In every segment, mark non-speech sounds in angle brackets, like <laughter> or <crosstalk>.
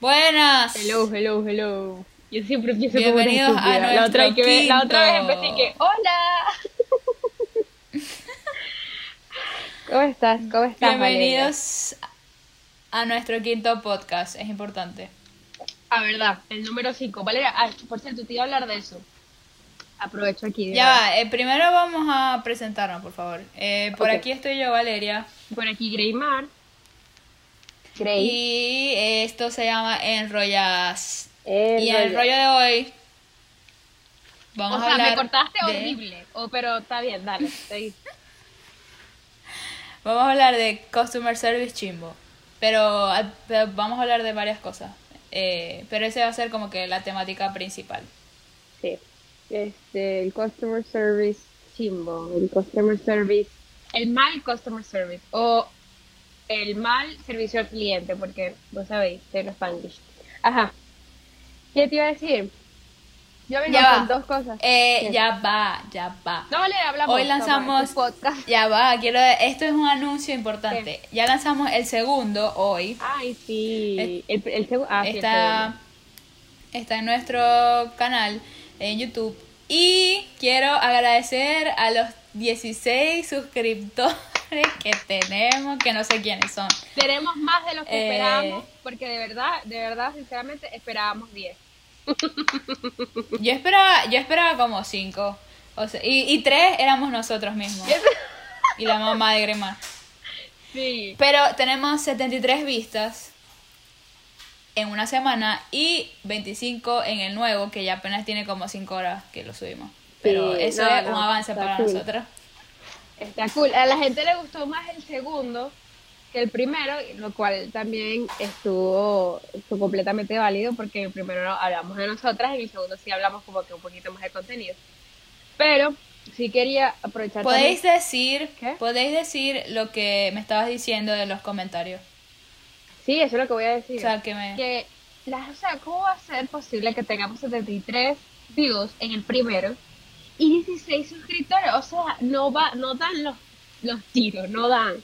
Buenas. Hello, hello, hello. Yo siempre empiezo Bienvenidos como a la otra, la otra vez empecé que, hola. <laughs> ¿Cómo estás? ¿Cómo estás, Bienvenidos a nuestro quinto podcast. Es importante. Ah, verdad, el número 5. Valeria, ah, por cierto, te iba a hablar de eso. Aprovecho aquí. de Ya va, eh, primero vamos a presentarnos, por favor. Eh, por aquí estoy yo, Valeria. Por aquí, Greymar. Y esto se llama Enrollas. Y en el rollo de hoy vamos o a sea, hablar me cortaste de- horrible. Oh, pero está bien, dale. seguí. <laughs> Vamos a hablar de Customer Service Chimbo. Pero, ah, pero vamos a hablar de varias cosas. Eh, pero ese va a ser como que la temática principal. Sí. Este, el customer service chimbo, el customer service, el mal customer service o el mal servicio al cliente, porque vos sabéis, tengo Spanglish. Ajá. ¿Qué te iba a decir? Yo vengo Ya con va. dos cosas. Eh, ya va, ya va. No vale, hablamos. Hoy lanzamos. podcast. Ya va, quiero. Esto es un anuncio importante. Ya lanzamos el segundo hoy. Ay, sí. El, el segu- ah, sí, el está, está en nuestro canal en YouTube. Y quiero agradecer a los 16 suscriptores que tenemos, que no sé quiénes son. Tenemos más de lo que Eh. esperábamos, porque de verdad, de verdad, sinceramente, esperábamos 10. <laughs> Yo esperaba, yo esperaba como 5. O sea, y, y 3 éramos nosotros mismos. <laughs> Y la mamá de Grima. Sí. Pero tenemos 73 vistas en una semana y 25 en el nuevo, que ya apenas tiene como 5 horas que lo subimos. Pero Sí, eso no, es un no, avance está para cool. nosotros. Está cool. A la gente le gustó más el segundo que el primero, lo cual también estuvo, estuvo completamente válido porque en el primero no hablamos de nosotras y en el segundo sí hablamos como que un poquito más de contenido. Pero sí quería aprovechar ¿Podéis también- decir, ¿Qué? podéis decir lo que me estabas diciendo de los comentarios? Sí, eso es lo que voy a decir. O sea, que me... que las, o sea, ¿cómo va a ser posible que tengamos 73 views en el primero y 16 suscriptores? O sea, no va, no dan los, los tiros, no dan.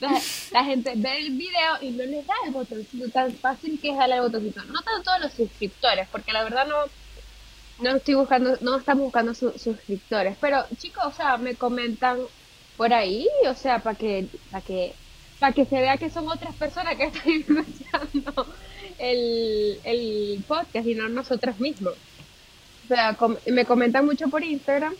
La, la gente ve el video y no le da el botoncito tan fácil que es darle el botoncito. No tanto todos los suscriptores, porque la verdad no, no estoy buscando, no estamos buscando su- suscriptores. Pero chicos, o sea, me comentan por ahí, o sea, para que, para que, para que se vea que son otras personas que <laughs> están escuchando el, el podcast y no nosotros mismos. O sea, com- me comentan mucho por Instagram,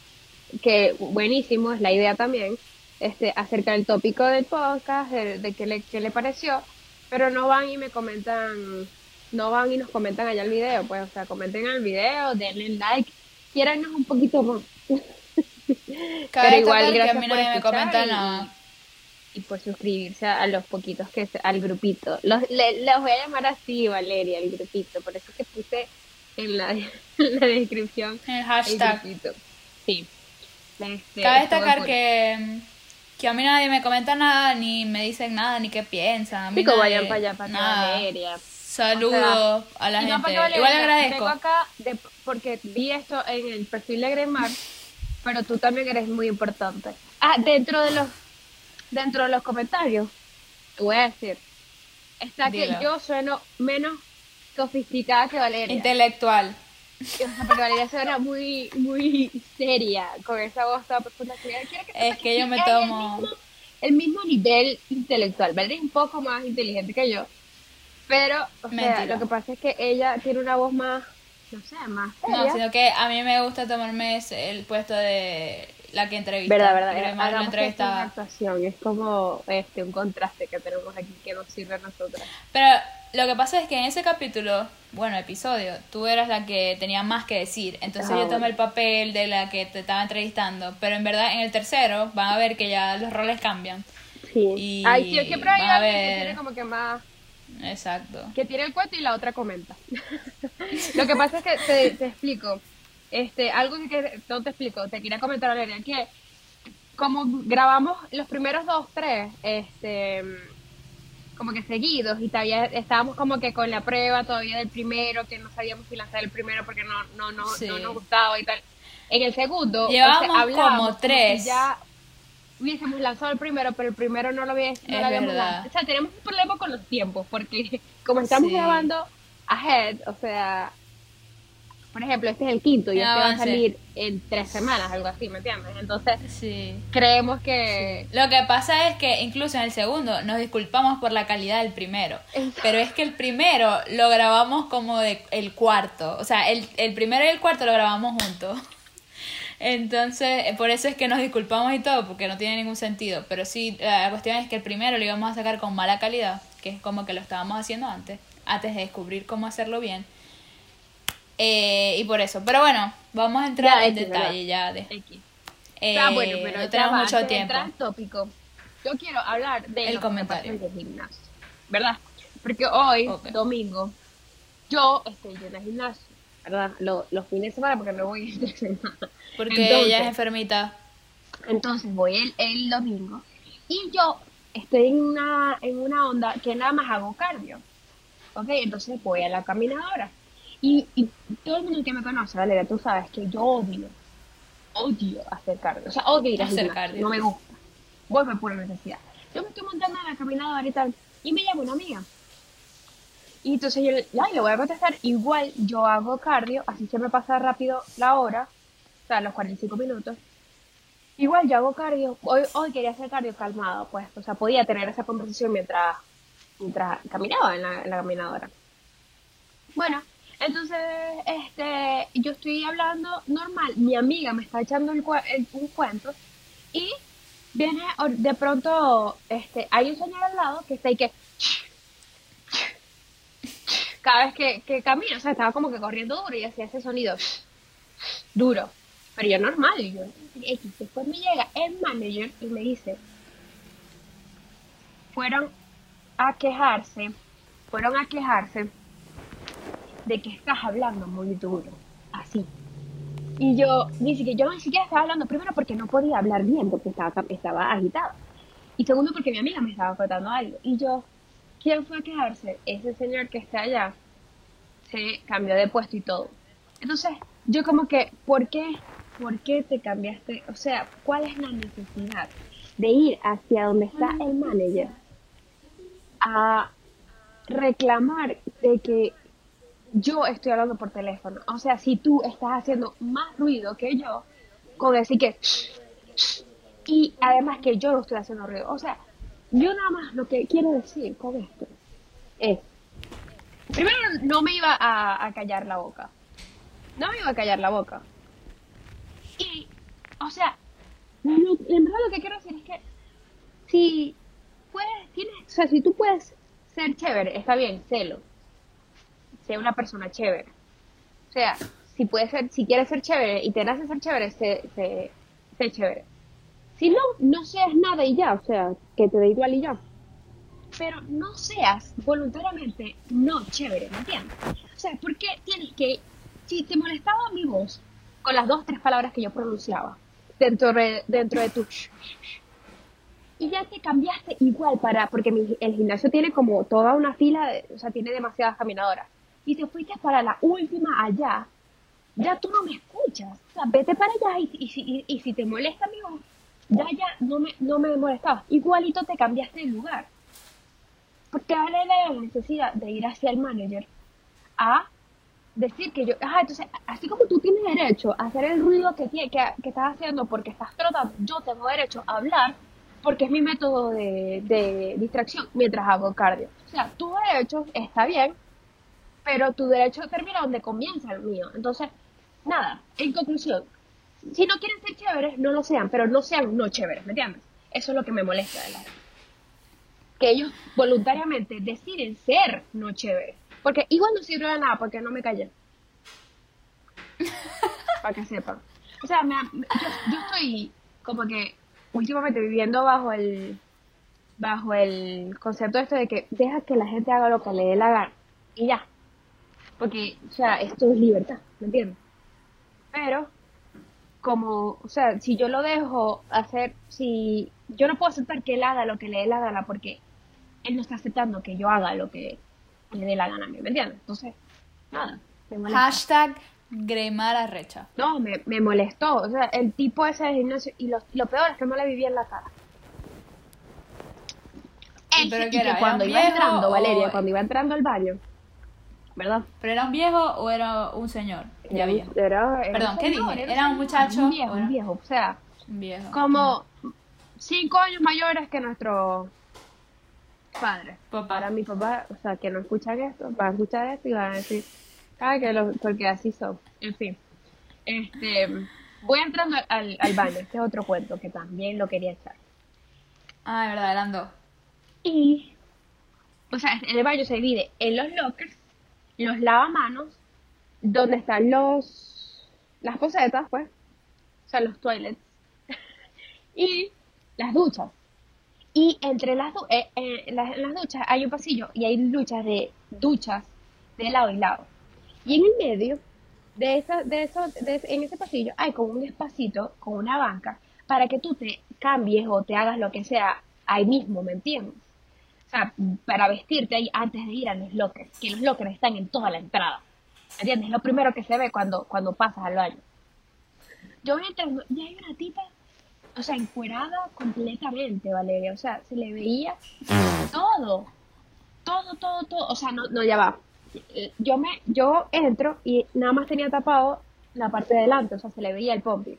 que buenísimo, es la idea también, este, acerca del tópico del podcast, de, de qué, le, qué le pareció, pero no van y me comentan, no van y nos comentan allá el video, pues, o sea, comenten el video, denle like, quiérannos un poquito más. Cabe pero igual, que a gracias mí por me comenta y- nada. y por suscribirse a los poquitos que se- al grupito. Los, le- los voy a llamar así, Valeria, el grupito. Por eso que puse en la, <laughs> en la descripción En el el hashtag. grupito. Sí. Este, Cabe destacar que, que a mí nadie me comenta nada, ni me dicen nada, ni qué piensan. Chicos, nadie- vayan para allá, para nada. Valeria. Saludos a la no, gente. Valeria, Igual agradezco. Vengo acá de- porque vi esto en el perfil de Gremar, pero tú también eres muy importante. Ah, dentro de los dentro de los comentarios, te voy a decir, está que yo sueno menos sofisticada que Valeria. Intelectual. O sea, porque Valeria suena muy, muy seria con esa voz toda profunda. que Es que yo me tomo- El mismo, el mismo nivel intelectual. Valeria es un poco más inteligente que yo. Pero, o sea, lo que pasa es que ella tiene una voz más, no sé, más seria. No, sino que a mí me gusta tomarme el puesto de la que entrevista. verdad, verdad. Eh, además que esto es una actuación. Es como este un contraste que tenemos aquí que nos sirve a nosotras. Pero lo que pasa es que en ese capítulo, bueno, episodio, tú eras la que tenía más que decir. Entonces Ah, yo tomé bueno. el papel de la que te estaba entrevistando. Pero en verdad en el tercero van a ver que ya los roles cambian. Sí. Y Ay, sí, siempre hay alguien que ver- tiene como que más Exacto. que tiene el cuento y la otra comenta. <laughs> Lo que pasa es que te, te explico, este, algo que no te explico, te quería comentar Valeria, que como grabamos los primeros dos, tres, este, como que seguidos y todavía estábamos como que con la prueba todavía del primero, que no sabíamos si lanzar el primero porque no, no, no, Sí. no nos gustaba y tal. En el segundo, Llevábamos hablábamos como si tres. ya hubiésemos lanzado el primero, pero el primero no lo, había, no lo habíamos lanzado. O sea, tenemos un problema con los tiempos, porque <laughs> como estamos Sí. grabando ahead, o sea, por ejemplo, este es el quinto y este va a salir en tres semanas, algo así, ¿me entiendes? Entonces, Sí. creemos que... Lo que pasa es que incluso en el segundo nos disculpamos por la calidad del primero. Exacto. Pero es que el primero lo grabamos como de el cuarto. O sea, el, el primero y el cuarto lo grabamos juntos. <laughs> Entonces, eh, por eso es que nos disculpamos y todo, porque no tiene ningún sentido. Pero sí, la cuestión es que el primero lo íbamos a sacar con mala calidad, que es como que lo estábamos haciendo antes, antes de descubrir cómo hacerlo bien. Eh, y por eso. Pero bueno, vamos a entrar Ya, en X, detalle ya de... X. Eh, Ah, bueno, pero no tenemos mucho antes de tiempo. entrar tópico, yo quiero hablar de El los comentario. departamentos de gimnasio, ¿verdad? Porque hoy, domingo, yo estoy yendo al gimnasio, ¿verdad? Lo- los fines de semana porque no voy <laughs> entre semana. Porque Entonces- ella es enfermita. Entonces voy el, el domingo y yo estoy en una, en una onda que nada más hago cardio. ¿Ok? Entonces voy a la caminadora. Y, y todo el mundo que me conoce, Valeria, tú sabes que yo odio, odio hacer cardio. O sea, odio ir a Hacer cardio. no me gusta. Voy por pura necesidad. Yo me estoy montando en la caminadora y tal, y me llama una amiga. Y entonces yo le, le voy a contestar, igual yo hago cardio, así se me pasa rápido la hora, o sea, los 45 minutos. Igual yo hago cardio, hoy, hoy quería hacer cardio calmado, pues, o sea, podía tener esa conversación mientras, mientras caminaba en la, en la caminadora. Bueno, entonces, este, yo estoy hablando normal, mi amiga me está echando un cuento y viene de pronto, este, hay un señor al lado que está ahí que cada vez que, que camina, o sea, estaba como que corriendo duro y hacía ese sonido duro. Pero yo normal, y yo. Después me llega el manager y me dice, fueron a quejarse, fueron a quejarse de que estás hablando muy duro, así. Y yo, dice que yo ni siquiera estaba hablando, primero porque no podía hablar bien, porque estaba, estaba agitada. Y segundo porque mi amiga me estaba contando algo. Y yo, ¿quién fue a quejarse? Ese señor que está allá se cambió de puesto y todo. Entonces, yo como que, ¿por qué? ¿Por qué te cambiaste? O sea, ¿cuál es la necesidad de ir hacia donde está el manager a reclamar de que yo estoy hablando por teléfono? O sea, si tú estás haciendo más ruido que yo, con decir que... Y además que yo no estoy haciendo ruido. O sea, yo nada más lo que quiero decir con esto es Primero, no me iba a, callar la boca. No me iba a callar la boca. Y, o sea, lo- en verdad lo que quiero decir es que si puedes, tienes, o sea, si tú puedes ser chévere, está bien, sélo. Sé una persona chévere. O sea, si puedes ser, si quieres ser chévere y te nace ser chévere, sé, chévere. Si no, no seas nada y ya, o sea, que te dé igual y ya pero no seas voluntariamente no chévere, ¿me entiendes? O sea, ¿por qué tienes que, si te molestaba mi voz con las dos, tres palabras que yo pronunciaba dentro de, dentro de tu... Y ya te cambiaste igual para, porque el gimnasio tiene como toda una fila, de- o sea, tiene demasiadas caminadoras. Y te fuiste para la última allá, ya tú no me escuchas. O sea, vete para allá y, y, y- si te molesta mi voz, ya, ya, no me, no me molestabas. Igualito te cambiaste de lugar. Porque ahora la necesidad de ir hacia el manager a decir que yo, ajá, entonces, así como tú tienes derecho a hacer el ruido que, que, que estás haciendo porque estás trotando, yo tengo derecho a hablar porque es mi método de, de distracción mientras hago cardio. O sea, tu derecho está bien, pero tu derecho termina donde comienza el mío. Entonces, nada, en conclusión, si no quieren ser chéveres, no lo sean, pero no sean no chéveres, ¿me entiendes? Eso es lo que me molesta de la que ellos voluntariamente deciden ser no chéveres. Porque igual no sirve de nada porque no me callé. <laughs> Para que sepan. O sea, me- yo, yo estoy como que últimamente viviendo bajo el bajo el concepto este de que deja que la gente haga lo que le dé la gana y ya. Porque, o sea, esto es libertad, ¿me entiendes? Pero, como, o sea, si yo lo dejo hacer, si yo no puedo aceptar que él haga lo que le dé la gana porque él no está aceptando que yo haga lo que le dé la gana a mí, ¿me entiendes? Entonces, nada, me. Hashtag Gremara Recha. No, me, me molestó. O sea, el tipo ese de gimnasio. Y lo, lo peor es que no le vivía en la cara. ¿Y Él pero y que ¿Era cuando iba entrando, o- Valeria, cuando iba entrando al baño, ¿verdad? ¿Pero era un viejo o era un señor? Ya Era- viejo. Era, era Perdón, ¿qué señor, dije? ¿Era un muchacho Un viejo, o era- un viejo. O sea, Un viejo. como cinco años mayores que nuestro padre. Papá. Ahora mi papá, o sea, que no escuchan esto, van a escuchar esto y van a decir, ah, que lo, porque así son. En fin. Este, voy entrando al- al, baño, este es otro cuento que también lo quería echar. Ah, es verdad, eran dos. Y, o sea, el baño se divide en los lockers, los lavamanos, donde están los, las posetas, pues, o sea, los toilets, <laughs> y las duchas. Y entre las, eh, eh, las, duchas hay un pasillo y hay duchas de duchas de lado y lado. Y en el medio de esa, de eso, de en ese pasillo hay como un espacito con una banca para que tú te cambies o te hagas lo que sea ahí mismo, ¿me entiendes? Sea, para vestirte ahí antes de ir a los lockers, que los lockers están en toda la entrada. ¿Me entiendes? Es lo primero que se ve cuando, cuando pasas al baño. Yo voy entrando y hay una tipa, o sea, encuerada completamente, Valeria. O sea, se le veía todo. Todo, todo, todo. O sea, no, no, ya va. Yo me, yo entro y nada más tenía tapado la parte de delante, o sea, se le veía el pompi.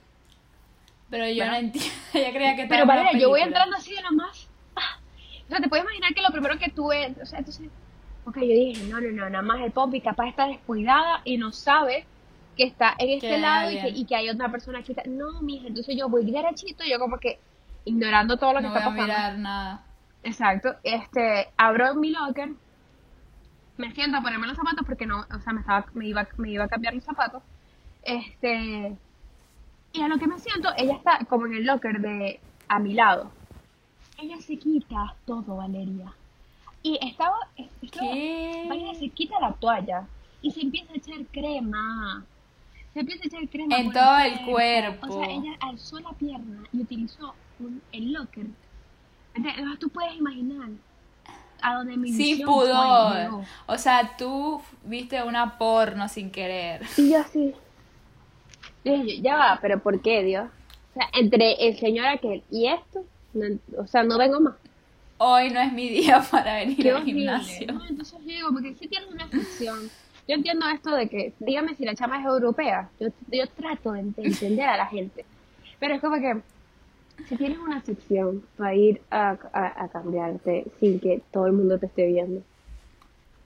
Pero yo no entiendo. <laughs> Ella creía que estaba Pero Valeria, yo voy entrando así de lo más. O sea, te puedes imaginar que lo primero que tuve, o sea, entonces, ok, yo dije, no, no, no, nada más el pompi capaz está descuidada y no sabe que está en este lado y que, alguien. y que hay otra persona aquí. No, mija, entonces yo voy derechito, yo como que ignorando todo lo que No voy está a pasando. mirar nada. Exacto. Este, abro mi locker, me siento a ponerme los zapatos porque no, o sea, me estaba, me iba, me iba a cambiar los zapatos. Este, y a lo que me siento, ella está como en el locker de a mi lado. Ella se quita todo, Valeria. Y estaba, estaba ¿Qué? Valeria se quita la toalla y se empieza a echar crema. Se empieza a echar crema En todo el cuerpo. O sea, ella alzó la pierna y utilizó un, el locker. Entonces, tú puedes imaginar a donde mi Sin fue, pudor. O sea, tú viste una porno sin querer. Y yo yo, ya va, pero ¿por qué, Dios? O sea, entre el señor aquel y esto, no- o sea, no vengo más. Hoy no es mi día <laughs> para venir al gimnasio. No, entonces digo, porque si tienes una ficción. Yo entiendo esto de que, dígame si la chama es europea. Yo, yo trato de ent- entender a la gente. Pero es como que, si tienes una sección para ir a, a, a cambiarte sin que todo el mundo te esté viendo,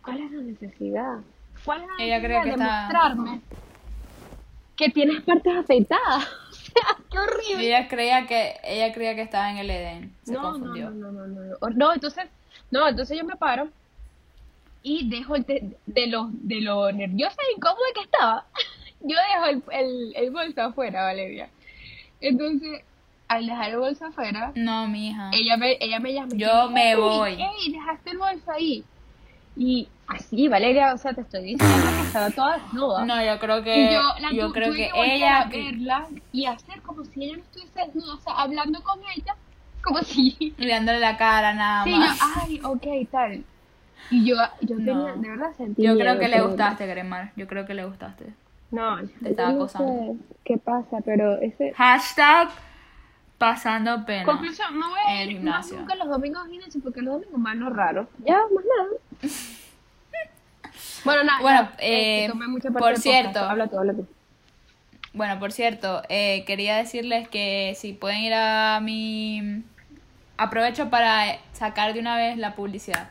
¿cuál es la necesidad? ¿Cuál es la Ella necesidad que de está- mostrarme que tienes partes afeitadas? Sea, <laughs> qué horrible. Ella creía que ella creía que estaba en el Edén. Se no, confundió. No, no, no, no, no. Entonces, no, entonces yo me paro y dejo el te- de lo, de lo nerviosa e incómoda que estaba, <laughs> yo dejo el, el, el bolso afuera, Valeria. Entonces, al dejar el bolso afuera, No, mija. ella me, ella me llama. Yo me "Ey, voy". ¡Ey, dejaste el bolso ahí! Y así, Valeria, o sea, te estoy diciendo que estaba toda desnuda. No, yo creo Y que yo, la yo tu- creo que ella a verla y hacer como si ella no estuviese desnuda, o sea, hablando con ella, como si <laughs> mirándole la cara nada Sí, yo, más. ay, ok, tal. Y yo, yo tenía, de verdad sentí Yo miedo, creo que le gustaste, Gremar. Yo creo que le gustaste. No, Te estaba no acosando. sé ¿Qué pasa? Pero ese... Hashtag pasando pena. Conclusión, no voy a ir más nunca los domingos gimnasio porque los domingos van los raros. Ya, más nada. <laughs> bueno, nada. Bueno, eh, este, mucha parte por cierto. podcast. Habla tú, habla tú. Bueno, por cierto, eh, quería decirles que si pueden ir a mi... Aprovecho para sacar de una vez la publicidad.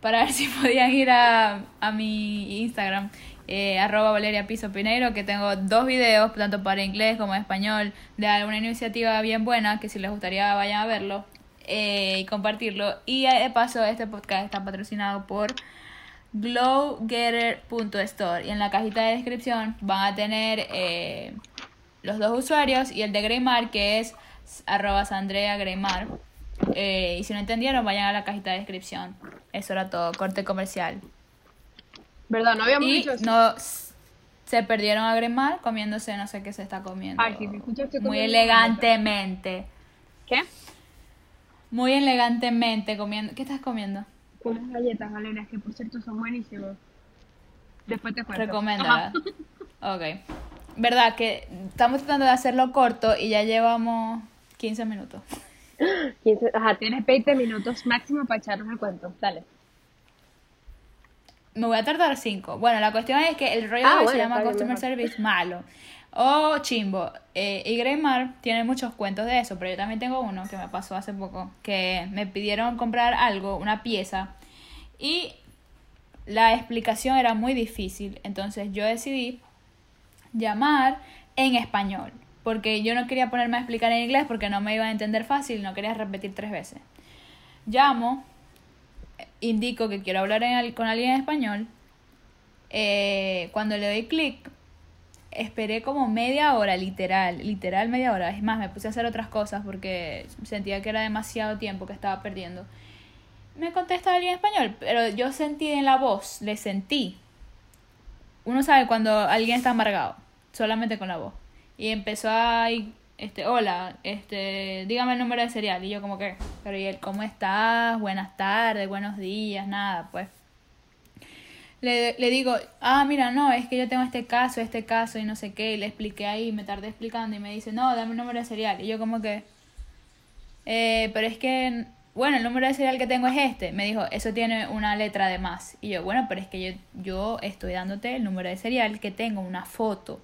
Para ver si <laughs> podían ir a, a mi Instagram, eh, arroba Valeria Piso Pineiro, que tengo dos videos, tanto para inglés como español, de alguna iniciativa bien buena, que si les gustaría vayan a verlo eh, y compartirlo. Y de paso, este podcast está patrocinado por glowgetter.store y en la cajita de descripción van a tener eh, los dos usuarios y el de Greymar que es arroba Sandrea Greymar. Eh, y si no entendieron vayan a la cajita de descripción. Eso era todo, corte comercial ¿Verdad? No habíamos y dicho eso. no se perdieron a Greymar comiéndose no sé qué se está comiendo Ay, si me escuchaste muy elegantemente ¿Qué? muy elegantemente comiendo ¿qué estás comiendo? Unas galletas, Valeria, que por cierto son buenísimas. Después te cuento. Recomiéndala. Ajá. <laughs> Ok. Verdad que estamos tratando de hacerlo corto y ya llevamos 15 minutos. <gasps> 15 Ajá, tienes 20 minutos máximo para echarnos el cuento. Dale. Me voy a tardar cinco. Bueno, la cuestión es que el rollo Ah, de hoy bueno, se llama Customer mejor. Service malo. O chimbo. Eh, y Greymar tiene muchos cuentos de eso, pero yo también tengo uno que me pasó hace poco, que me pidieron comprar algo, una pieza, y la explicación era muy difícil. Entonces yo decidí llamar en español, porque yo no quería ponerme a explicar en inglés porque no me iba a entender fácil, no quería repetir tres veces. Llamo, indico que quiero hablar con alguien en español. eh, cuando le doy clic, esperé como media hora, literal, literal media hora. Es más, me puse a hacer otras cosas porque sentía que era demasiado tiempo que estaba perdiendo. Me contesta alguien en español, pero yo sentí en la voz, le sentí. Uno sabe cuando alguien está amargado, solamente con la voz. Y empezó a, este, hola, este, dígame el número de serial. Y yo como que, pero ¿y él cómo estás? Buenas tardes, buenos días, nada, pues. Le, le digo, ah, mira, no, es que yo tengo este caso, este caso y no sé qué. Y le expliqué ahí, me tardé explicando y me dice, no, dame el número de serial. Y yo como que, eh, pero es que, bueno, el número de serial que tengo es este. Me dijo, eso tiene una letra de más. Y yo, bueno, pero es que yo, yo estoy dándote el número de serial que tengo, una foto.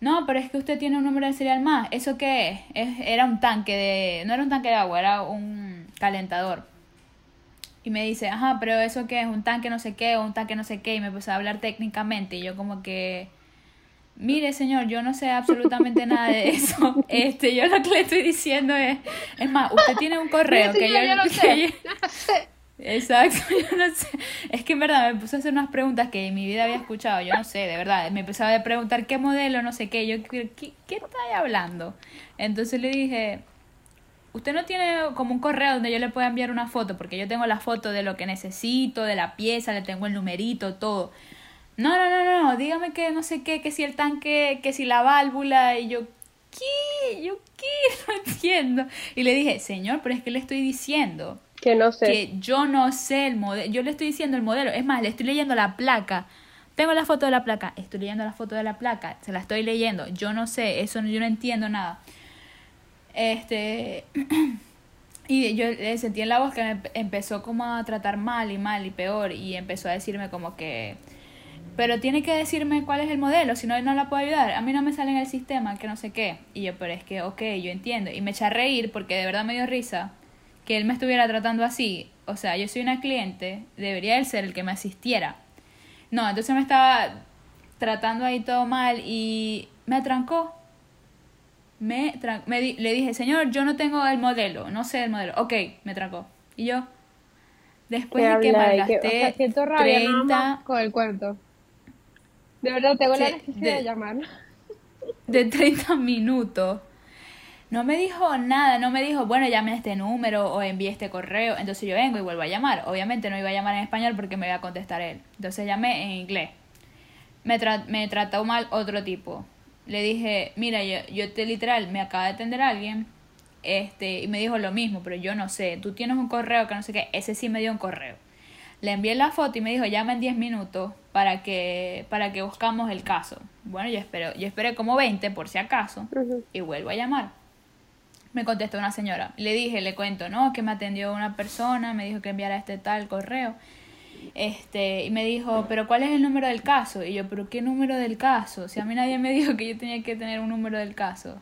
No, pero es que usted tiene un número de serial más. ¿Eso qué es? es? Era un tanque de... No era un tanque de agua, era un calentador. Y me dice, ajá, pero ¿eso qué es? Un tanque no sé qué o un tanque no sé qué. Y me empezó a hablar técnicamente. Y yo como que... Mire, señor, yo no sé absolutamente nada de <laughs> eso. Este, yo lo que le estoy diciendo es... Es más, usted tiene un correo Mire, que señor, yo... yo no <laughs> que sé. yo- <laughs> Yo no sé. Exacto, <laughs> yo no sé. Es que en verdad me puse a hacer unas preguntas que en mi vida había escuchado, yo no sé, de verdad. Me empezaba a preguntar qué modelo, no sé qué. Yo, ¿qué, qué está hablando? Entonces le dije, usted no tiene como un correo donde yo le pueda enviar una foto, porque yo tengo la foto de lo que necesito, de la pieza, le tengo el numerito, todo. No, no, no, no, dígame que no sé qué, que si el tanque, que si la válvula, y yo, ¿qué? Yo, ¿qué? <laughs> No entiendo. Y le dije, señor, pero es que le estoy diciendo Que no sé. que yo no sé el modelo, yo le estoy diciendo el modelo, es más, le estoy leyendo la placa. Tengo la foto de la placa, estoy leyendo la foto de la placa, se la estoy leyendo, yo no sé, eso no- yo no entiendo nada. Este <clears throat> y yo le sentí en la voz que me empe- empezó como a tratar mal y mal y peor y empezó a decirme como que pero tiene que decirme cuál es el modelo, si no no la puedo ayudar. A mí no me sale en el sistema, que no sé qué. Y yo, pero es que, ok, yo entiendo. Y me eché a reír porque de verdad me dio risa que él me estuviera tratando así. O sea, yo soy una cliente, debería él ser el que me asistiera. No, entonces me estaba tratando ahí todo mal y me atrancó. Me, tran- me di- le dije, señor, yo no tengo el modelo, no sé el modelo. Ok, me trancó. Y yo, después de que ahí? Que- malgasté o sea, siento rabia nada 30, más con el cuento. De verdad, tengo la necesidad de, de- llamar. de 30 minutos. No me dijo nada, no me dijo, bueno, llame a este número o envíe este correo. Entonces yo vengo y vuelvo a llamar. Obviamente no iba a llamar en español porque me iba a contestar él. Entonces llamé en inglés. Me, tra- me trató mal otro tipo. Le dije, mira, yo, yo te literal, me acaba de atender alguien. Este, y me dijo lo mismo, pero yo no sé. Tú tienes un correo que no sé qué. Ese sí me dio un correo. Le envié la foto y me dijo, llama en 10 minutos para que, para que buscamos el caso. Bueno, yo espero, yo esperé como 20 por si acaso y vuelvo a llamar. Me contestó una señora. Le dije, le cuento, no, que me atendió una persona, me dijo que enviara este tal correo. Este, y me dijo, pero ¿cuál es el número del caso? Y yo, pero ¿qué número del caso? Si a mí nadie me dijo que yo tenía que tener un número del caso.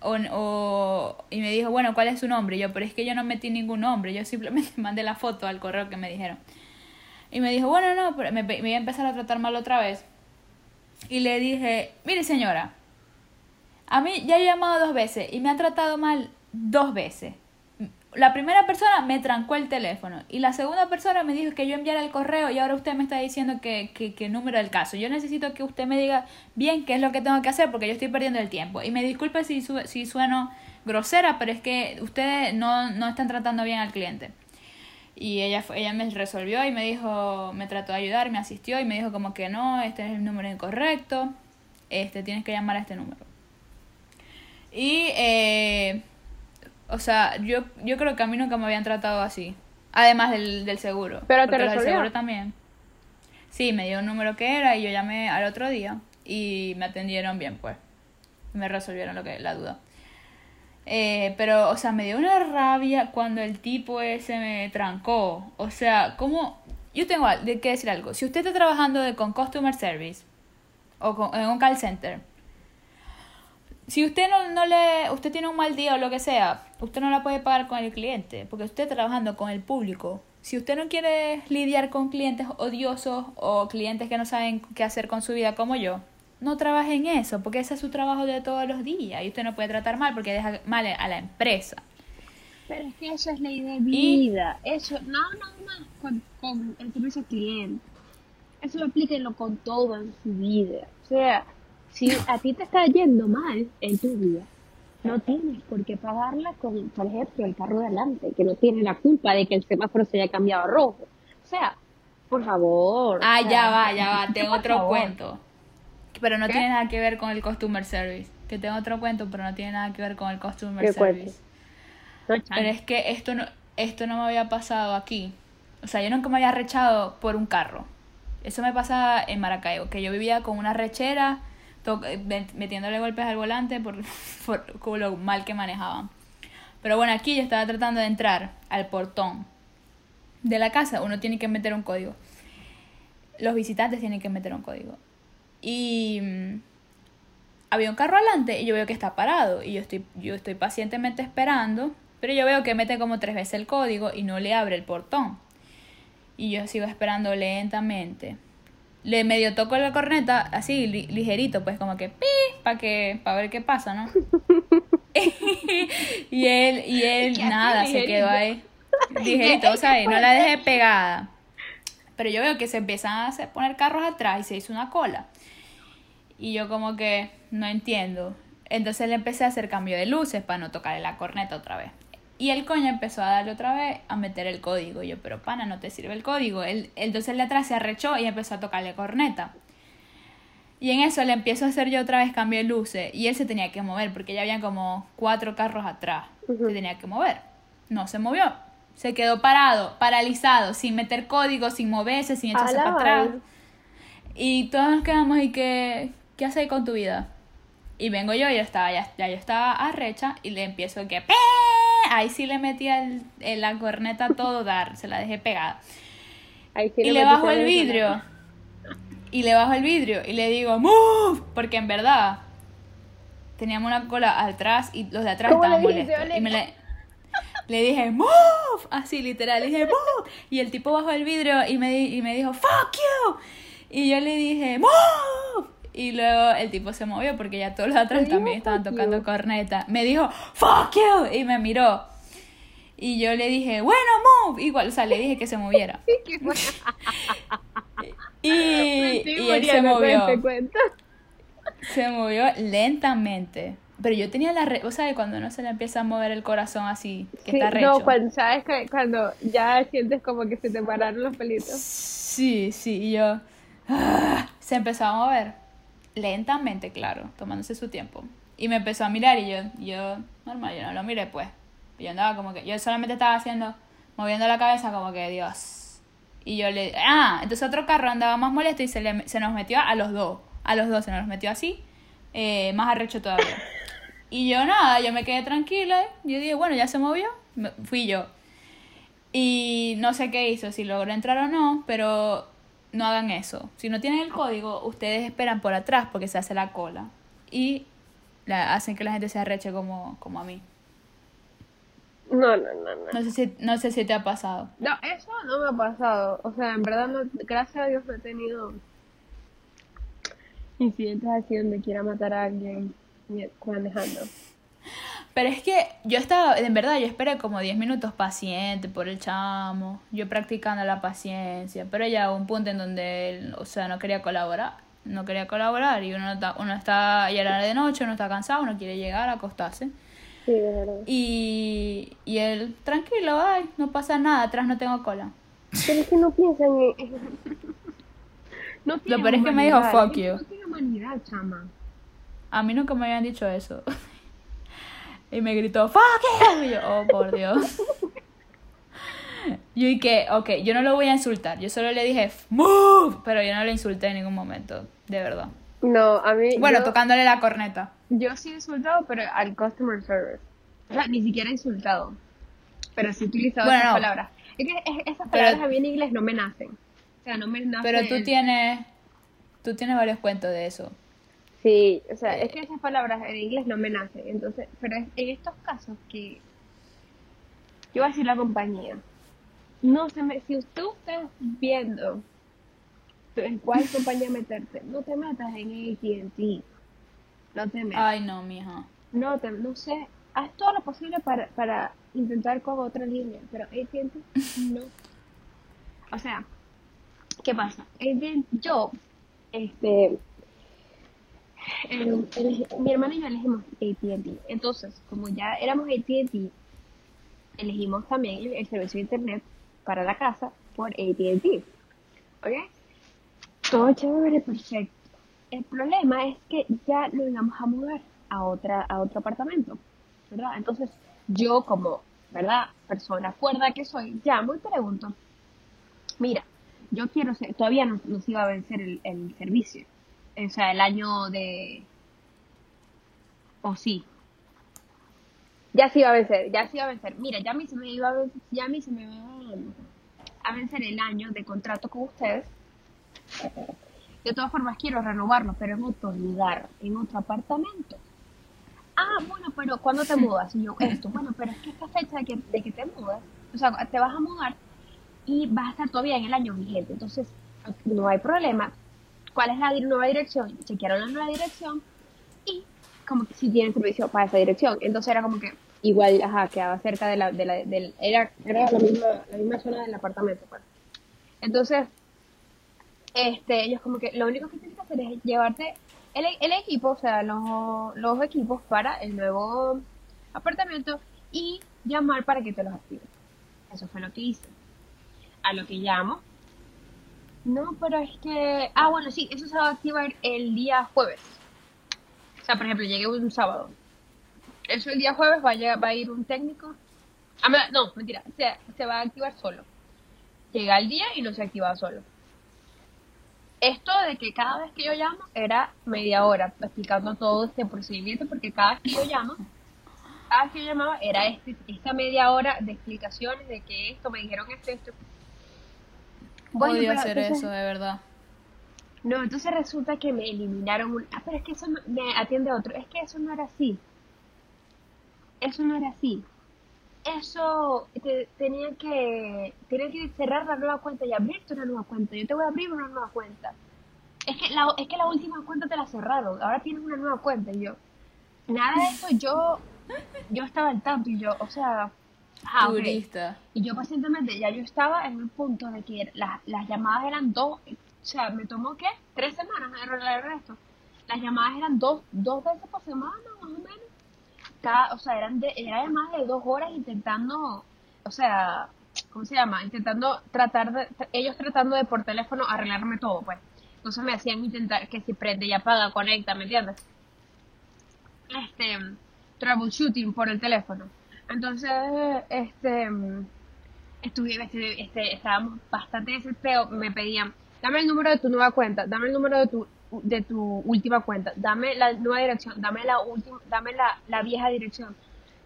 O, o, y me dijo, bueno, ¿cuál es su nombre? Y yo, pero es que yo no metí ningún nombre, yo simplemente <laughs> mandé la foto al correo que me dijeron. Y me dijo, bueno, no, pero me, me iba a empezar a tratar mal otra vez. Y le dije, mire señora, a mí ya he llamado dos veces y me ha tratado mal dos veces. La primera persona me trancó el teléfono y la segunda persona me dijo que yo enviara el correo y ahora usted me está diciendo que, que, que número del caso. Yo necesito que usted me diga bien qué es lo que tengo que hacer porque yo estoy perdiendo el tiempo. Y me disculpe si, su- si sueno grosera, pero es que ustedes no, no están tratando bien al cliente. Y ella, ella me resolvió y me dijo, me trató de ayudar, me asistió y me dijo como que no, este es el número incorrecto, este tienes que llamar a este número. Y, eh, o sea, yo, yo creo que a mí nunca me habían tratado así, además del, del seguro. Pero te resolvió. seguro también. Sí, me dio un número que era y yo llamé al otro día y me atendieron bien, pues. Me resolvieron lo que la duda. Eh, pero, o sea, me dio una rabia cuando el tipo ese me trancó. O sea, ¿cómo? yo tengo que decir algo. Si usted está trabajando de, con customer service o con- en un call center, si usted no, no le, usted tiene un mal día o lo que sea, usted no la puede pagar con el cliente, porque usted está trabajando con el público. Si usted no quiere lidiar con clientes odiosos o clientes que no saben qué hacer con su vida como yo, no trabaje en eso, porque ese es su trabajo de todos los días y usted no puede tratar mal porque deja mal a la empresa. Pero es que eso es ley de vida. Eso, no, no más con, con el servicio al cliente. Eso aplíquenlo con todo en su vida. O sea, si a ti te está yendo mal en tu vida, no tienes por qué pagarla con, por ejemplo, el carro de adelante, que no tiene la culpa de que el semáforo se haya cambiado a rojo. O sea, por favor. Ah, sea, ya va, ya va, tengo otro favor. cuento. Pero no ¿Qué? tiene nada que ver con el customer service. Que tengo otro cuento, pero no tiene nada que ver con el customer ¿Qué service. No. Pero es que esto no, esto no me había pasado aquí. O sea, yo nunca me había rechado por un carro. Eso me pasaba en Maracaibo, que yo vivía con una rechera, metiéndole golpes al volante por, <laughs> por, por lo mal que manejaban. Pero bueno, aquí yo estaba tratando de entrar al portón de la casa. Uno tiene que meter un código. Los visitantes tienen que meter un código. Y mm, había un carro adelante y yo veo que está parado y yo estoy, yo estoy pacientemente esperando, pero yo veo que mete como tres veces el código y no le abre el portón. Y yo sigo esperando lentamente. Le medio toco la corneta así li- ligerito, pues como que pi, para que para ver qué pasa, ¿no? <laughs> y él y él ¿Qué hace nada, se ligerito? quedó ahí <laughs> ligerito, o sea, no la dejé pegada. Pero yo veo que se empiezan a hacer- poner carros atrás y se hizo una cola. Y yo como que no entiendo. Entonces le empecé a hacer cambio de luces para no tocarle la corneta otra vez. Y el coño empezó a darle otra vez a meter el código. Y yo, pero pana, no te sirve el código. Él, entonces el de atrás se arrechó y empezó a tocarle corneta. Y en eso le empiezo a hacer yo otra vez cambio de luces. Y él se tenía que mover porque ya habían como cuatro carros atrás. Se tenía que mover. No se movió. Se quedó parado, paralizado, sin meter código, sin moverse, sin echarse para atrás. Y todos nos quedamos y que, ¿qué haces con tu vida? Y vengo yo, yo estaba, ya, ya yo estaba arrecha y le empiezo que ¡Pe! Ahí sí le metí el, el- la corneta a todo dar, se la dejé pegada. Ahí sí y le bajo el vidrio. Y le bajo el vidrio y le digo, ¡Move! Porque en verdad teníamos una cola atrás y los de atrás ¿Cómo le estaban molestos. Y me le, le dije, ¡Move! Así literal, le dije, ¡Move! Y el tipo bajó el vidrio y me, y me dijo, ¡Fuck you! Y yo le dije, ¡Move! Y luego el tipo se movió porque ya todos los atrás también estaban "Fuck tocando you". corneta. Me dijo, ¡Fuck you! Y me miró. Y yo le dije, bueno, move. Igual, o sea, le dije que se moviera. <laughs> Y, <laughs> estoy y él se movió. Se movió lentamente. Pero yo tenía la... Re o sea, cuando no se le empieza a mover el corazón así, que Sí, está recho. no, cuando, ¿sabes? Cuando ya sientes como que se te pararon los pelitos. Sí, sí, y yo... ah, se empezó a mover. Lentamente, claro, tomándose su tiempo. Y me empezó a mirar y yo, yo, normal, yo no lo miré pues. Yo andaba como que, yo solamente estaba haciendo, moviendo la cabeza como que, Dios. Y yo le, ah, entonces otro carro andaba más molesto y se, le, se nos metió a los dos. A los dos se nos metió así, eh, más arrecho todavía. Y yo nada, yo me quedé tranquila. Yo dije, bueno, ya se movió. Me- fui yo. Y no sé qué hizo, si logró entrar o no, pero no hagan eso. Si no tienen el código, ustedes esperan por atrás porque se hace la cola. Y la, hacen que la gente se arreche como, como a mí. No, no, no, no. No sé, si, no sé si te ha pasado. No, eso no me ha pasado. O sea, en verdad, no, gracias a Dios no he tenido incidentes así donde quiera matar a alguien manejando. Pero es que yo estaba, en verdad, yo esperé como 10 minutos paciente por el chamo, yo practicando la paciencia, pero ya hubo un punto en donde él, o sea, no quería colaborar, no quería colaborar y uno no está, uno está, ya era de noche, uno está cansado, uno quiere llegar a acostarse. Sí, de verdad. Y, y él, tranquilo, ay, no pasa nada, atrás no tengo cola. Pero es que no piensan en... No Lo peor es que me dijo, "Fuck you". No tiene humanidad, chama. A mí nunca me habían dicho eso. Y me gritó, fuck you. Y yo, oh, por Dios. yo y que, ok, yo no lo voy a insultar. Yo solo le dije, move. Pero yo no le insulté en ningún momento, de verdad. No, a mí... Bueno, yo, tocándole la corneta. yo sí he insultado, pero al customer service. O sea, ni siquiera he insultado. Pero sí he utilizado Bueno, esas no. palabras. Es que es- esas Pero- palabras a mí en inglés no me nacen. sea, no me nace. Pero tú tienes, tú tienes varios cuentos de eso. Sí, o sea, es que esas palabras en inglés no me nacen. Entonces, pero es- en estos casos que. Yo voy a decir la compañía. No se me. Si usted está viendo en cuál <laughs> compañía meterte, no te metas en ATT. No te metas. Ay, no, mija. No, te, no sé, haz todo lo posible para, para intentar con otra línea, pero AT&T <laughs> no. O sea, ¿qué pasa? Yo, este, el- mi hermana y yo elegimos AT&T. Entonces, como ya éramos AT&T, elegimos también el, servicio de internet para la casa por AT&T. ¿Ok? Todo chévere, perfecto. El problema es que ya nos íbamos a mudar a otra a otro apartamento, ¿verdad? Entonces, yo como, ¿verdad? Persona cuerda que soy, llamo y pregunto, mira, yo quiero ser, todavía no nos iba a vencer el, el servicio, o sea, el año de, o sí, ya se iba a vencer, ya se iba a vencer, mira, ya a mí se me iba a vencer, ya a mí se me va a vencer el año de contrato con ustedes, de todas formas quiero renovarlo, pero en otro lugar, en otro apartamento. Ah, bueno, pero ¿cuándo te mudas? Y yo, esto, bueno, pero es que esta fecha de que, de que te mudas, o sea, te vas a mudar y vas a estar todavía en el año vigente. Entonces, no hay problema. ¿Cuál es la nueva dirección? Chequearon la nueva dirección y como que si tienen servicio para esa dirección. Entonces era como que igual, ajá, quedaba cerca de la, de la, del, era, era la misma, la misma zona del apartamento, pues. Entonces, este, ellos como que lo único que tienes que hacer es llevarte el, el equipo, o sea, los, los equipos para el nuevo apartamento y llamar para que te los activen. Eso fue lo que hice. A lo que llamo. No, pero es que... Ah, bueno, sí, eso se va a activar el día jueves. O sea, por ejemplo, llegué un sábado. Eso el día jueves va a, va a ir un técnico. Ah, no, mentira, se, se va a activar solo. Llega el día y no se activa solo. Esto de que cada vez que yo llamo era media hora explicando todo este procedimiento porque cada vez que yo llamo, cada vez que yo llamaba era este, esta media hora de explicaciones de que esto, me dijeron esto, esto. Bueno, Odio hacer entonces- eso, de verdad. No, entonces resulta que me eliminaron un... Ah, pero es que eso no- me atiende otro. Es que eso no era así. Eso no era así. Eso te, tenía que tenía que cerrar la nueva cuenta y abrirte una nueva cuenta. Yo te voy a abrir una nueva cuenta. Es que la, es que la última cuenta te la cerraron. Ahora tienes una nueva cuenta y yo nada de eso yo yo estaba al tanto y yo, o sea, ah. Turista. Y yo pacientemente, ya yo estaba en un punto de que las, las llamadas eran dos, o sea, me tomó, ¿qué? Tres semanas en arreglar esto. Las llamadas eran dos, dos veces por semana, más o menos. Cada, o sea, eran de, era de más de dos horas intentando, o sea, ¿cómo se llama? Intentando tratar de, ellos tratando de por teléfono arreglarme todo, pues. Entonces me hacían intentar que si prende y apaga, conecta, ¿me entiendes? Este, troubleshooting por el teléfono. Entonces, este, estuve, este, este, estábamos bastante desesperados, me pedían, dame el número de tu nueva cuenta, dame el número de tu, de tu última cuenta, dame la nueva dirección, dame la última, dame la, la vieja dirección,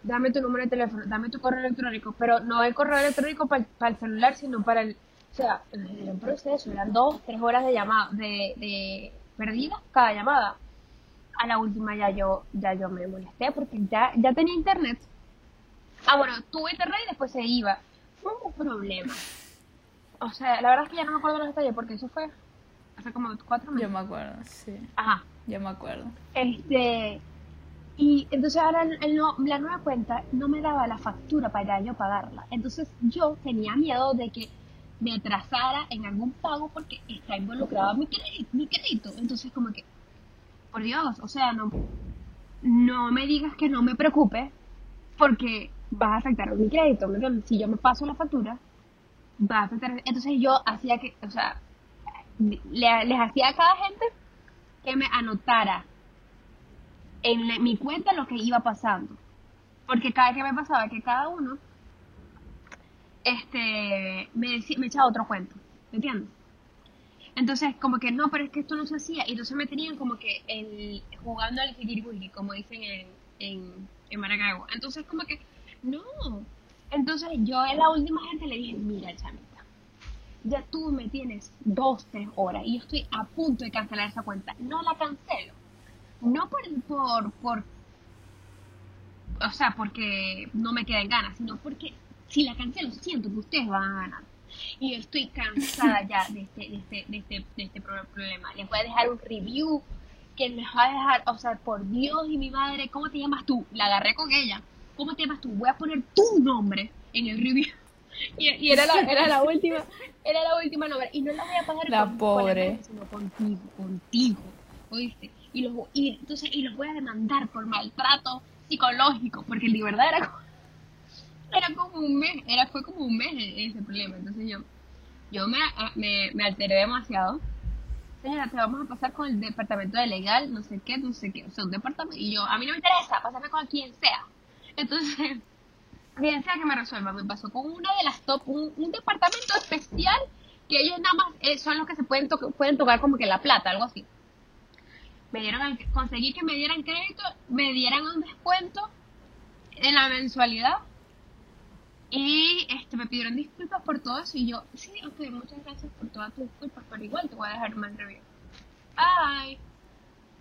dame tu número de teléfono, dame tu correo electrónico, pero no el correo electrónico para el celular, sino para el, o sea, era un proceso, eran dos, tres horas de llamada, de, de perdidas cada llamada. A la última ya yo, ya yo me molesté porque ya, ya tenía internet. Ah, bueno, tuve internet y después se iba. Fue un problema. O sea, la verdad es que ya no me acuerdo los detalles porque eso fue hace como cuatro Yo meses. me acuerdo, sí. Ajá. Yo me acuerdo. Este, y entonces ahora el- el no- la nueva cuenta no me daba la factura para yo pagarla. Entonces yo tenía miedo de que me atrasara en algún pago porque está involucrado mi crédito, mi crédito. Entonces como que, por Dios, o sea, no, no me digas que no me preocupe porque vas a afectar mi crédito. Si yo me paso la factura, va a afectar. Entonces yo hacía que, o sea, le- les hacía a cada gente que me anotara en mi cuenta lo que iba pasando. Porque cada vez que me pasaba que cada uno este me, decía, me echaba otro cuento, ¿me entiendes? Entonces, como que no, pero es que esto no se hacía. Y entonces me tenían como que el, jugando al jigiriguri, como dicen en, en, en Maracaibo. Entonces, como que, no. Entonces, yo en la última gente le dije, mira, chamita, ya tú me tienes dos, tres horas y yo estoy a punto de cancelar esa cuenta. No la cancelo. No por, por, por o sea, porque no me queden ganas, sino porque si la cancelo siento que ustedes van a ganar. Y yo estoy cansada ya de este, de este, de este, de este problema. Les voy a dejar un review que me va a dejar, o sea, por Dios y mi madre, ¿cómo te llamas tú? La agarré con ella. ¿Cómo te llamas tú? Voy a poner tu nombre en el review. <laughs> Y, y era, la, era la última, era la última nombre. Y no la voy a pagar la pobre. sino contigo, contigo. ¿Oíste? Y los, y, entonces, y los voy a demandar por maltrato psicológico, porque de verdad era como, era como un mes, era, fue como un mes ese problema. Entonces yo, yo me, me, me alteré demasiado. Señora, te vamos a pasar con el departamento de legal, no sé qué, no sé qué, o sea, un departamento, y yo, a mí no me interesa, pasarme con quien sea. Entonces, <laughs> bien sea que me resuelva, me pasó con una de las top, un, departamento especial que ellos nada más eh, son los que se pueden, pueden tocar como que la plata, algo así me dieron conseguí que me dieran crédito, me dieran un descuento en la mensualidad y este me pidieron disculpas por todo eso y yo, sí, ok, muchas gracias por todas tus disculpas, pero igual te voy a dejar un review. Ay.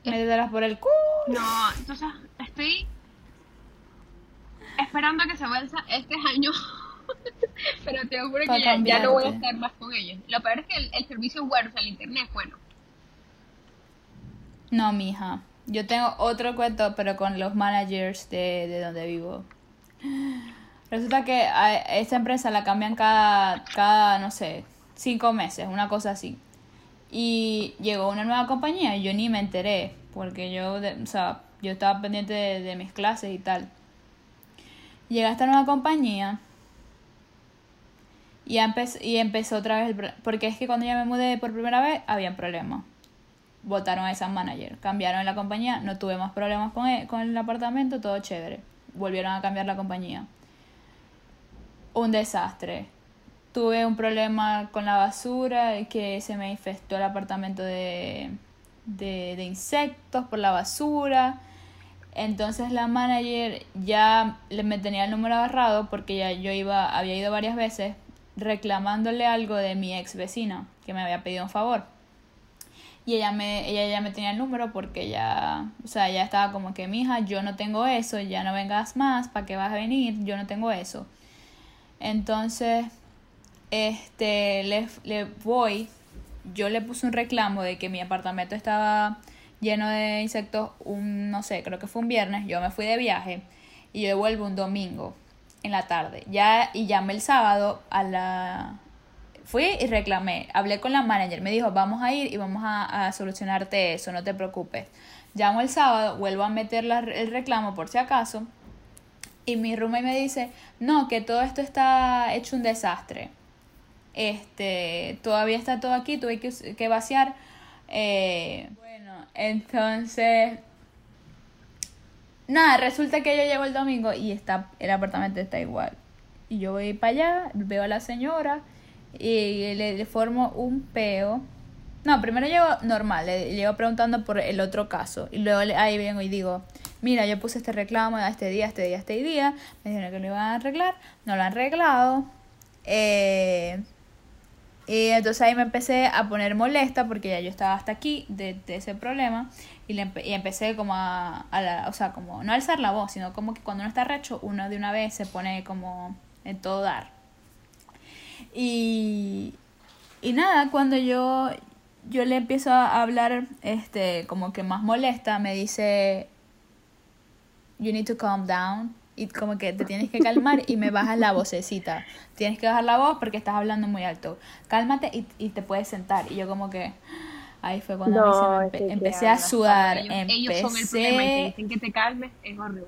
darás por el culo. No, entonces estoy esperando que se venza este año. <laughs> pero te juro que ya, ya, no voy a estar más con ellos. Lo peor es que el, el servicio es bueno, o sea, el internet es bueno. No, mija. Yo tengo otro cuento, pero con los managers de, de donde vivo. Resulta que a esta empresa la cambian cada, cada, no sé, cinco meses, una cosa así. Y llegó una nueva compañía y yo ni me enteré, porque yo, o sea, yo estaba pendiente de, mis clases y tal. Llega esta nueva compañía y, empezó, otra vez el Porque es que cuando ya me mudé por primera vez, había problemas votaron a esa manager, cambiaron la compañía, no tuve más problemas con el, con el apartamento, todo chévere. Volvieron a cambiar la compañía. Un desastre. Tuve un problema con la basura, que se me infestó el apartamento de, de insectos por la basura. Entonces la manager ya le me tenía el número agarrado porque ya yo iba, había ido varias veces reclamándole algo de mi ex vecina que me había pedido un favor. Y ella me ella ya me tenía el número porque ya o sea ya estaba como que mija yo no tengo eso ya no vengas más para qué vas a venir yo no tengo eso entonces este le, le voy yo le puse un reclamo de que mi apartamento estaba lleno de insectos un no sé creo que fue un viernes yo me fui de viaje y yo vuelvo un domingo en la tarde ya y llamé el sábado a la Fui y reclamé, hablé con la manager, me dijo, vamos a ir y vamos a, solucionarte eso, no te preocupes. Llamo el sábado, vuelvo a meter el reclamo por si acaso. Y mi roommate me dice, no, que todo esto está hecho un desastre. Este, todavía está todo aquí, tuve que, que vaciar. Eh, entonces, nada, resulta que yo llego el domingo y está, el apartamento está igual. Y yo voy para allá, veo a la señora y le, formo un peo. No, primero llego normal, le llego preguntando por el otro caso. Y luego ahí vengo y digo, mira, yo puse este reclamo este día, este día, este día. Me dijeron que lo iban a arreglar, no lo han arreglado. Eh, y entonces ahí me empecé a poner molesta porque ya yo estaba hasta aquí de, ese problema. Y, le y empecé como a, a o sea, como no alzar la voz, sino como que cuando uno está recho, uno de una vez se pone como en todo dar. Y, y nada, cuando yo, yo le empiezo a hablar este, como que más molesta, me dice, you need to calm down. Y como que te tienes que calmar y me bajas la vocecita. Tienes que bajar la voz porque estás hablando muy alto. Cálmate y, y te puedes sentar. Y yo como que... Ahí fue cuando empecé a sudar. Ellos, son el problema y te dicen que te calmes, es horrible.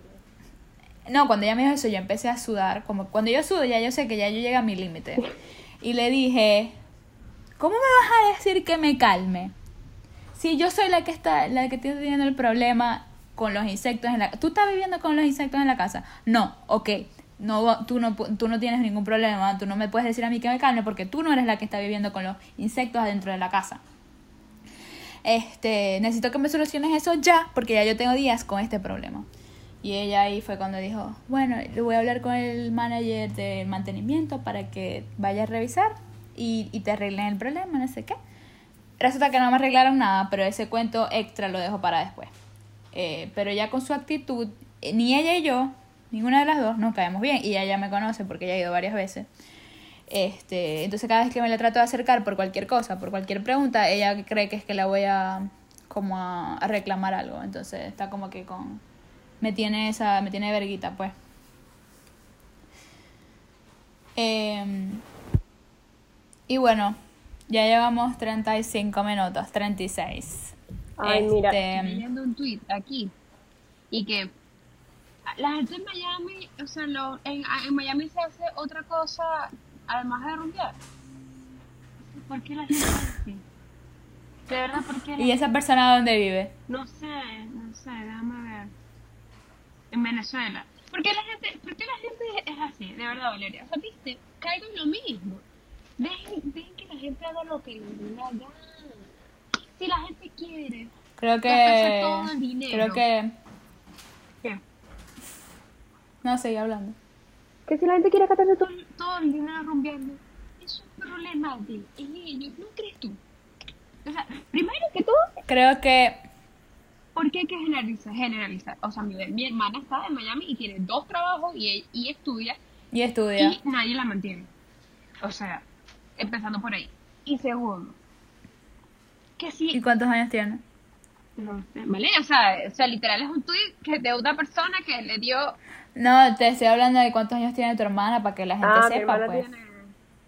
No, cuando ella me dijo eso, yo empecé a sudar. Como cuando yo sudo, ya yo sé que ya yo llegué a mi límite. Y le dije, ¿cómo me vas a decir que me calme? Si yo soy la que está, la que está teniendo el problema con los insectos en la ¿Tú estás viviendo con los insectos en la casa? No, ok. No, tú, no, tú no tienes ningún problema, tú no me puedes decir a mí que me calme porque tú no eres la que está viviendo con los insectos adentro de la casa. Este, necesito que me soluciones eso ya porque ya yo tengo días con este problema. Y ella ahí fue cuando dijo, bueno, le voy a hablar con el manager de mantenimiento para que vaya a revisar y, y te arreglen el problema, no sé qué. Resulta que no me arreglaron nada, pero ese cuento extra lo dejo para después. Eh, pero ya con su actitud, eh, ni ella y yo, ninguna de las dos, nos caemos bien. Y ella ya me conoce porque ella ha ido varias veces. Este, entonces cada vez que me la trato de acercar por cualquier cosa, por cualquier pregunta, ella cree que es que la voy a como a, a reclamar algo. Entonces está como que con me tiene esa me tiene verguita, pues. Em, y bueno, ya llevamos 35 minutos, 36. Ay, mira, Este, leyendo un tweet aquí y que la gente en Miami, o sea, lo, en, en Miami se hace otra cosa además de rumbear. ¿Por qué la gente así? De verdad, ¿por qué? ¿Y esa persona dónde vive? No sé, no sé, déjame ver. En Venezuela. ¿Por qué la gente, por qué la gente es así? De verdad, Valeria. O sea, viste, caigo en lo mismo. Dejen, dejen que la gente haga lo que le gana. Si la gente quiere. Creo que todo el dinero. creo que ¿Qué? no seguí hablando. Que si la gente quiere gastarse todo, todo el dinero rumbeando, es un problema de ellos, ¿no crees tú? O sea, primero que todo, Creo que ¿por qué hay que generalizar? generalizar? O sea, mi, mi hermana está en Miami y tiene dos trabajos y, y estudia y estudia. y nadie la mantiene. O sea, empezando por ahí. Y segundo, que ¿Y si... cuántos años tiene? No sé, ¿vale? O sea, o sea, literal es un tweet que de una persona que le dio... No, te estoy hablando de cuántos años tiene tu hermana para que la gente Ah, sepa, pues. tiene...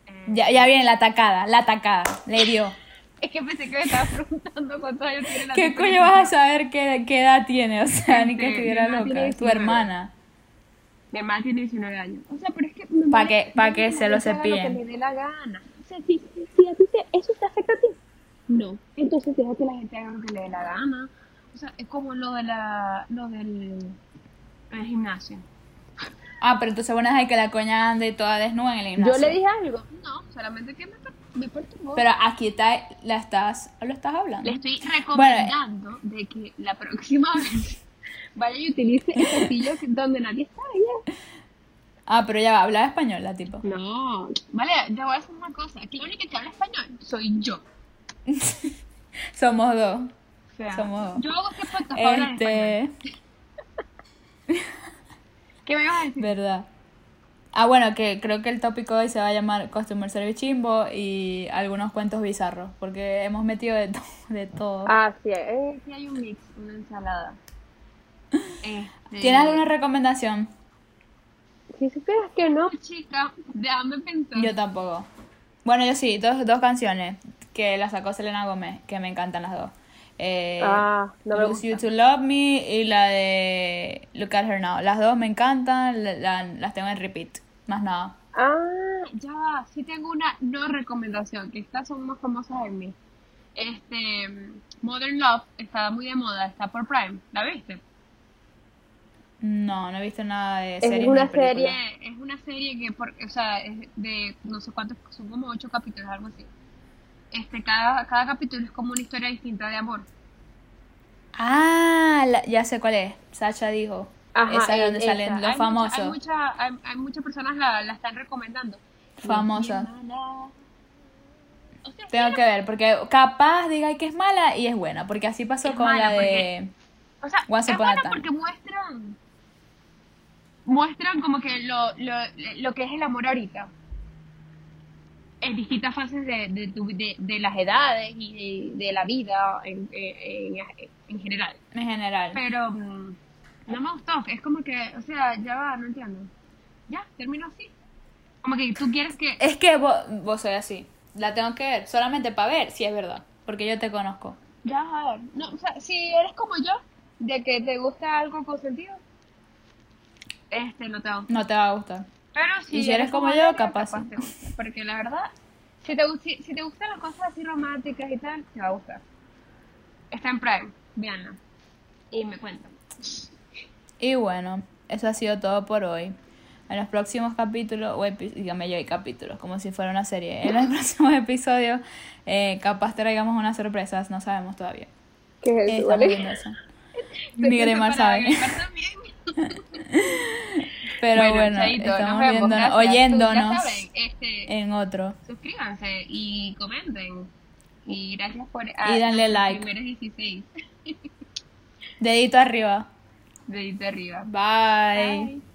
eh, Ya, ya viene la atacada, la atacada, le dio. <laughs> Es que pensé que me estaba preguntando cuántos años tiene la ¿Qué coño vas a saber qué, qué edad tiene? O sea, ni que estuviera loca. Tu 19. hermana. Mi hermana tiene 19 años. O sea, pero es que... me Pa' vale- que- pa' que se lo cepillen. Lo que le dé la gana. O sea, si, si a ti te, eso te afecta a ti, no. Entonces deja que la gente haga lo que le dé la gana. O sea, es como lo de la... Lo del... El gimnasio. Ah, pero entonces bueno es que la coña ande toda desnuda en el gimnasio. Yo le dije algo. No, solamente que me, me perturbó. Pero aquí está, la estás, lo estás hablando. Le estoy recomendando de que la próxima vez vaya y utilice el cepillo donde nadie está ya. Ah, pero ya va, hablaba español la tipo. No, vale, te voy a decir una cosa. Aquí la única que habla español soy yo. <laughs> Somos dos. O sea, Somos dos. yo hago este podcast para. Este, ¿Qué me ibas a decir? verdad. Ah, bueno, que creo que el tópico hoy se va a llamar Customer Service Chimbo y algunos cuentos bizarros, porque hemos metido de, to- de todo. Ah, sí, eh, sí hay un mix, una ensalada. Este, ¿Tienes alguna recomendación? Si supieras que no, chica, déjame pensar. Yo tampoco. Bueno, yo sí, dos, dos canciones que las sacó Selena Gómez, que me encantan las dos. Eh, Ah, no me Lose You to Love Me y la de Look at Her Now. Las dos me encantan, la- la- las tengo en repeat. Más nada. Ah, ya va, sí tengo una no recomendación, que estas son más famosas de mí. Este, Modern Love está muy de moda, está por Prime, ¿la viste? No, no he visto nada de Es series una serie, es una serie que, por, o sea, es de no sé cuántos, son como ocho capítulos, algo así. Este, cada, cada capítulo es como una historia distinta de amor. Ah, la- ya sé cuál es. Sacha dijo. esa es donde eh, salen los Hay famosos. mucha- hay, mucha- hay, hay muchas personas la, la están recomendando. Sea, Tengo que ver, porque capaz diga que es mala y es buena, porque así pasó Es con mala, la de... O sea, Once es buena porque muestran muestran como que lo, lo, lo que es el amor ahorita en distintas fases de, de, tu- de, de las edades y de, la vida en, en, en- en general. En general. Pero mm, no me gustó, es como que, o sea, ya va, no entiendo. Ya, termino así. Como que tú quieres que... Es que vos, vos soy así. La tengo que ver, solamente para ver si es verdad, porque yo te conozco. Ya, a ver. No, o sea, si eres como yo, de que te gusta algo con sentido, este no te va a gustar. No te va a gustar. Pero si, Y si eres como yo, capaz te gusta, porque la verdad, si te, si, si te gustan las cosas así románticas y tal, te va a gustar. Está en Prime, véanla. Y me cuentan. Y bueno, eso ha sido todo por hoy. En los próximos capítulos, o dígame yo, hay capítulos, como si fuera una serie. En los <laughs> próximos episodios, eh, capaz traigamos unas sorpresas, no sabemos todavía. ¿Qué es Eh, estamos viendo eso. <laughs> Ni Gremar sabe. <laughs> Pero bueno, chaito, nos estamos vemos, viéndonos, ya oyéndonos saben, este, en otro. suscríbanse y comenten. Y gracias por... Y danle like. primeros 16. Dedito arriba. Dedito arriba. Bye. Bye.